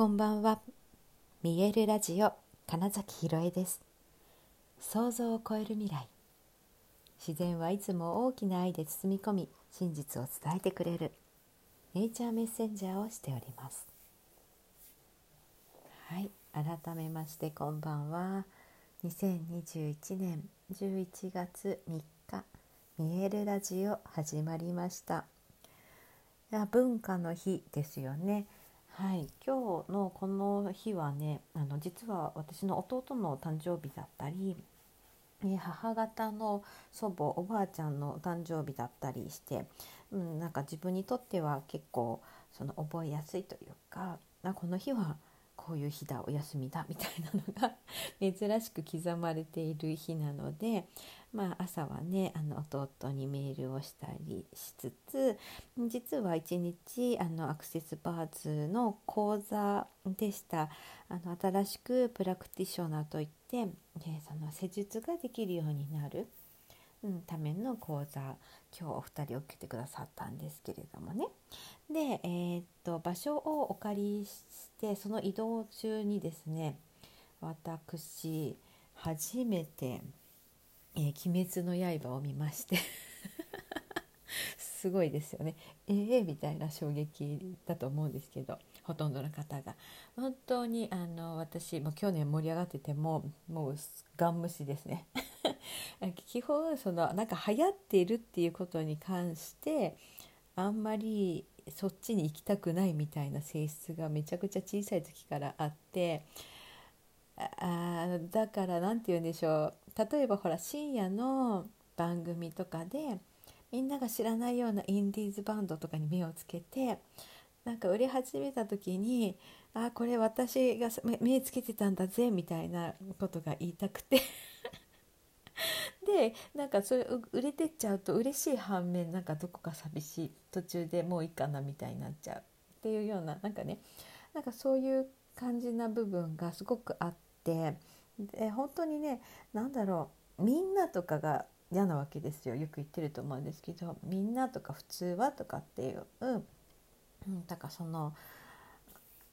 こんばんは。見えるラジオ金崎ひろえです。想像を超える未来。自然はいつも大きな愛で包み込み真実を伝えてくれる。ネイチャーメッセンジャーをしております。はい改めましてこんばんは。2021年11月3日見えるラジオ始まりました。いや文化の日ですよね。はい。今日のこの日はねあの実は私の弟の誕生日だったりね母方の祖母おばあちゃんの誕生日だったりして、うん、なんか自分にとっては結構その覚えやすいというかこの日はこういう日だお休みだみたいなのが 珍しく刻まれている日なので、まあ、朝はねあの弟にメールをしたりしつつ実は一日あのアクセスバーズの講座でしたあの新しくプラクティショナーといって、えその施術ができるようになる。うん、ための講座今日お二人受けてくださったんですけれどもねで、えー、っと場所をお借りしてその移動中にですね私初めて「えー、鬼滅の刃」を見まして。すごいですよね。ええー、みたいな衝撃だと思うんですけどほとんどの方が。本当にあの私も去年盛り上がっててももうガン無視ですね。基本そのなんか流行っているっていうことに関してあんまりそっちに行きたくないみたいな性質がめちゃくちゃ小さい時からあってあだから何て言うんでしょう。例えばほら深夜の番組とかでみんなが知らないようなインディーズバンドとかに目をつけてなんか売れ始めた時に「あこれ私が目つけてたんだぜ」みたいなことが言いたくて。でなんかそれ売れてっちゃうと嬉しい反面なんかどこか寂しい途中でもういいかなみたいになっちゃう。っていうようななんかねなんかそういう感じな部分がすごくあってで本当にね何だろうみんなとかが嫌なわけですよ。よく言ってると思うんですけどみんなとか普通はとかっていう、うん、だからその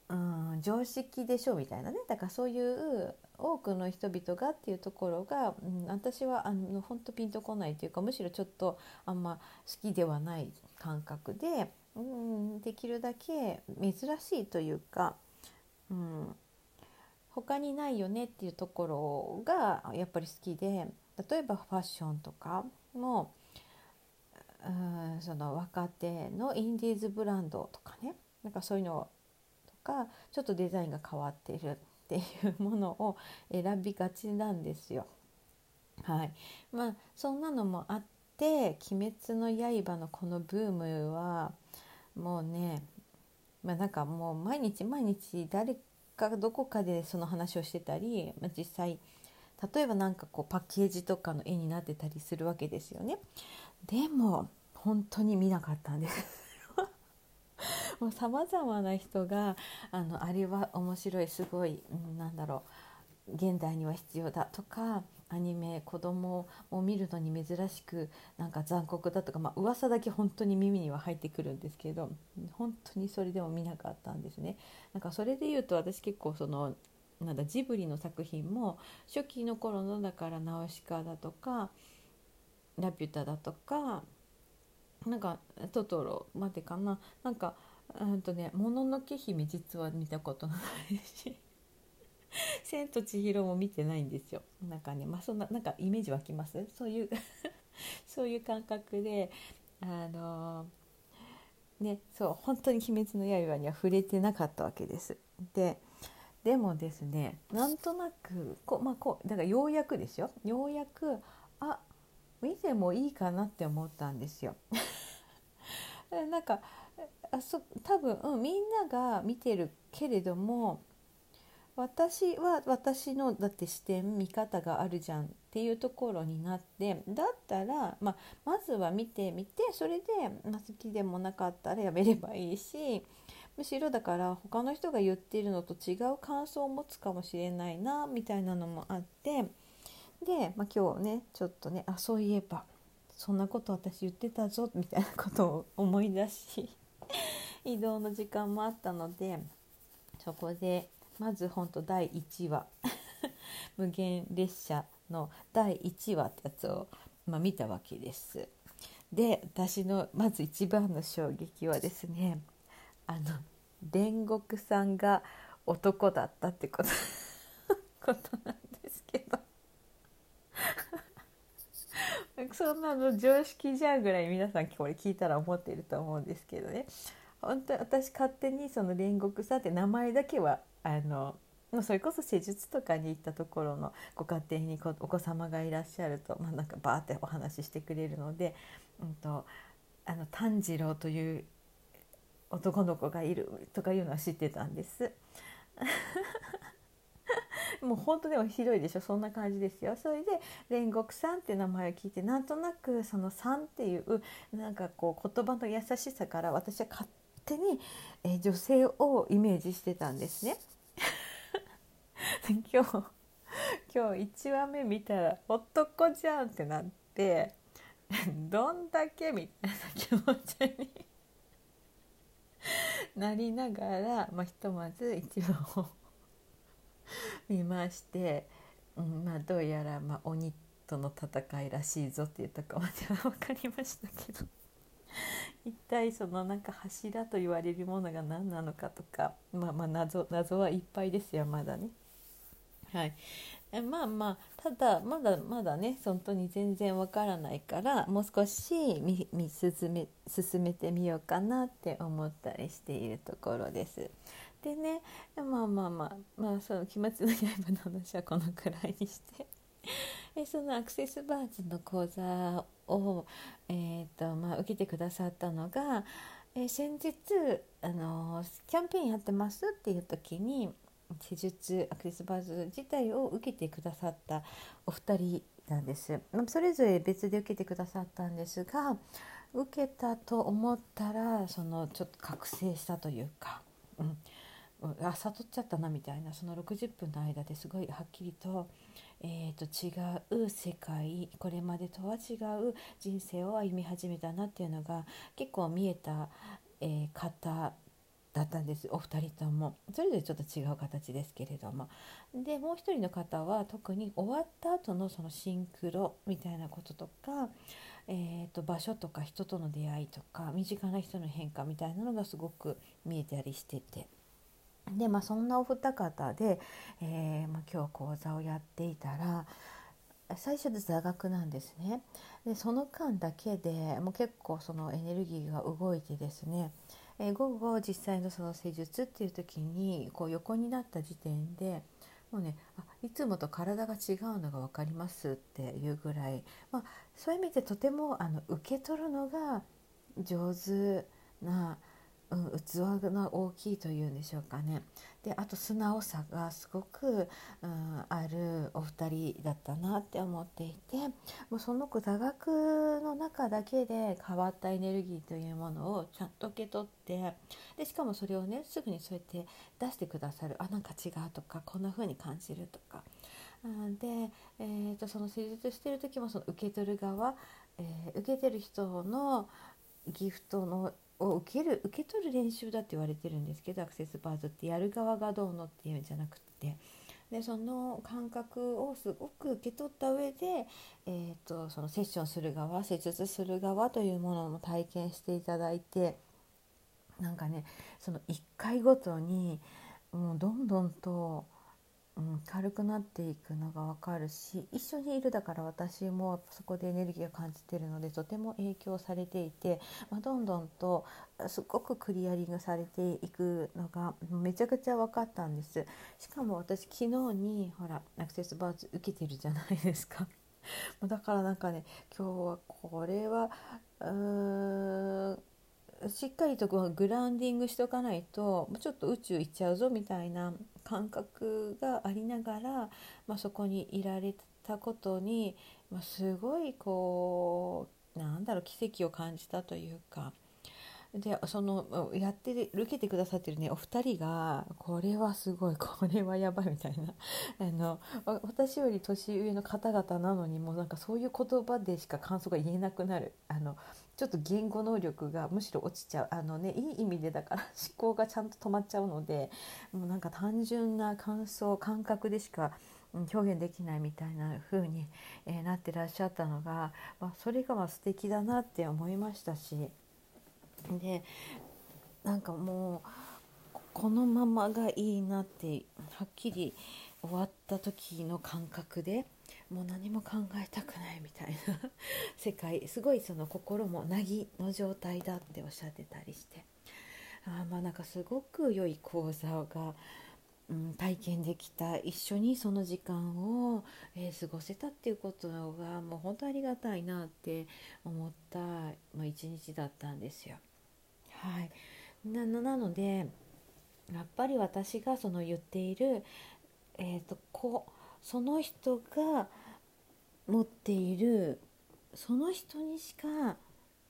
うん常識でしょみたいなね。だからそういう多くの人々がっていうところが、うん、私はあの本当ピンとこないというかむしろちょっとあんま好きではない感覚で、うん、できるだけ珍しいというか、うん、他にないよねっていうところがやっぱり好きで例えばファッションとかもうんその若手のインディーズブランドとかねなんかそういうのとかちょっとデザインが変わっているっていうものを選びがちなんですよ。はい、まあそんなのもあって「鬼滅の刃」のこのブームはもうねまあなんかもう毎日毎日誰かどこかでその話をしてたり、まあ、実際例えば何かこうパッケージとかの絵になってたりするわけですよね。でも本当に見なかったんです もうさまざまな人があのあれは面白いすごい、うん、なんだろう現代には必要だとかアニメ子供を見るのに珍しくなんか残酷だとか、まあ噂だけ本当に耳には入ってくるんですけど本当にそれでも見なかったんですね。なんかそれで言うと私結構そのなんだジブリの作品も初期の頃のだから「ナウシカ」だとか「ラピュタ」だとかなんか「トトロ」までかななんかうんとね「もののけ姫」実は見たことないし「千と千尋」も見てないんですよなんかねまあそんななんかイメージ湧きます？そういう そういう感覚であのー、ねそう本当に「鬼滅の刃」には触れてなかったわけです。ででもですねなんとなくこう,、まあ、こうだからようやくですよようやくあ見てもいいかなって思ったんですよ。なんかあそ多分、うん、みんなが見てるけれども私は私のだって視点見方があるじゃんっていうところになってだったら、まあ、まずは見てみてそれで、まあ、好きでもなかったらやめればいいしむしろだから他の人が言ってるのと違う感想を持つかもしれないなみたいなのもあってで、まあ、今日ねちょっとねあそういえばそんなこと私言ってたぞみたいなことを思い出し移動の時間もあったのでそこでまず本当第1話。無限列車の第1話ってやつを、まあ、見たわけです。で私のまず一番の衝撃はですねあの煉獄さんが男だったってこと ことなんですけど。そんなの常識じゃんぐらい皆さんこれ聞いたら思ってると思うんですけどね。本当私勝手にその煉獄さんって名前だけはあのそれこそ施術とかに行ったところのご家庭にお子様がいらっしゃると、まあ、なんかバーってお話ししてくれるので、うんと、あの炭治郎という男の子がいるとかいうのは知ってたんです。もう本当でもひどいでしょそんな感じですよそれで煉獄さんって名前を聞いてなんとなくその「さん」っていうなんかこう言葉の優しさから私は勝手に、えー、女性をイメージしてたんですね。今日今日1話目見たら男じゃんってなってどんだけみたいな気持ちに なりながら、まあ、ひとまず一話を 見まして、うんまあ、どうやら、まあ、鬼との戦いらしいぞっていうとこまでは分かりましたけど 一体そのなんか柱と言われるものが何なのかとか、まあ、まあ謎謎はいっぱいですよまだね。はい、えまあまあただまだまだね本当に全然わからないからもう少し見進め進めてみようかなって思ったりしているところです。でねまあまあまあまあその「鬼滅の刃」の話はこのくらいにして えそのアクセスバーズの講座を、えーとまあ、受けてくださったのが、えー、先日、あのキャンペーンやってますっていう時に施術アクセスバーズ自体を受けてくださったお二人なんです。それぞれ別で受けてくださったんですが受けたと思ったらそのちょっと覚醒したというか、うん、あ悟っちゃったなみたいなその60分の間ですごいはっきりと,、えー、と違う世界これまでとは違う人生を歩み始めたなっていうのが結構見えた、えー、方だったんですお二人ともそれぞれちょっと違う形ですけれどもでもう一人の方は特に終わった後のそのシンクロみたいなこととか、えー、と場所とか人との出会いとか身近な人の変化みたいなのがすごく見えたりしてて。でまあそんなお二方で、えーまあ、今日講座をやっていたら最初で座学なんですね。でその間だけでもう結構そのエネルギーが動いてですね。えー、午後実際のその施術っていう時にこう横になった時点でもうねあいつもと体が違うのが分かりますっていうぐらい、まあ、そういう意味でとてもあの受け取るのが上手なうん、器が大きいというんでしょうかねであと素直さがすごく、うん、あるお二人だったなって思っていてもうその子座学の中だけで変わったエネルギーというものをちゃんと受け取ってでしかもそれをねすぐにそうやって出してくださるあなんか違うとかこんな風に感じるとか。うんで、えーと、とその施術してる時もその受け取る側、えー、受けてる人のギフトのを受ける受け取る練習だって言われてるんですけどアクセスバーズってやる側がどうのっていうんじゃなくてでその感覚をすごく受け取った上で、えーと、そのセッションする側施術する側というものも体験していただいてなんかねその1回ごとにもうどんどんと。うん、軽くなっていくのが分かるし一緒にいるだから私もそこでエネルギーを感じてるのでとても影響されていて、まあ、どんどんとすごくクリアリングされていくのがめちゃくちゃ分かったんです。しかも私昨日にほらアクセスバーツ受けてるじゃないですか。だからなんかね今日はこれはうーんしっかりとグラウンディングしとかないとちょっと宇宙行っちゃうぞみたいな感覚がありながら、まあ、そこにいられたことに、まあ、すごいこうなんだろう奇跡を感じたというか。でそのやって受けてくださってるねお二人がこれはすごいこれはやばいみたいな。あの私より年上の方々なのにもうなんかそういう言葉でしか感想が言えなくなる。あのちょっと言語能力がむしろ落ちちゃう。あのねいい意味でだから 思考がちゃんと止まっちゃうのでもうなんか単純な感想感覚でしか表現できないみたいな風に、えー、なってらっしゃったのが、まあ、それがまあ素敵だなって思いましたし。でなんかもうこのままがいいなってはっきり終わった時の感覚でもう何も考えたくないみたいな 世界すごいその心もなぎの状態だっておっしゃってたりしてあまあなんかすごく良い講座が、うん、体験できた一緒にその時間を、えー、過ごせたっていうことがもう本当ありがたいなって思った、一日だったんですよ。はい、なのでやっぱり私がその言っている、えーと、こその人が持っているその人にしか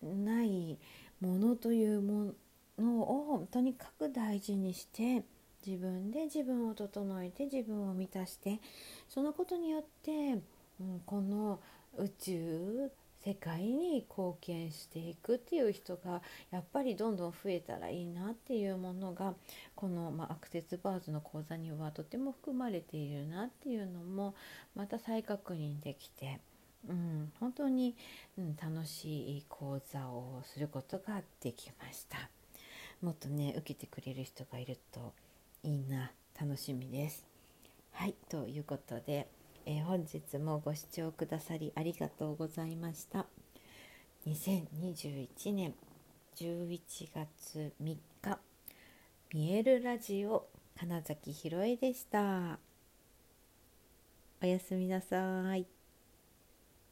ないものというものをとにかく大事にして自分で自分を整えて自分を満たしてそのことによって、うん、この宇宙世界に貢献していくっていう人がやっぱりどんどん増えたらいいなっていうものがこの、まあ、アクセスバーズの講座にはとても含まれているなっていうのもまた再確認できて、うん、本当に、うん、楽しい講座をすることができました。もっとね受けてくれる人がいるといいな楽しみです。はいということで。えー、本日もご視聴くださりありがとうございました。2021年11月3日見えるラジオ金崎ひろえでした。おやすみなさい。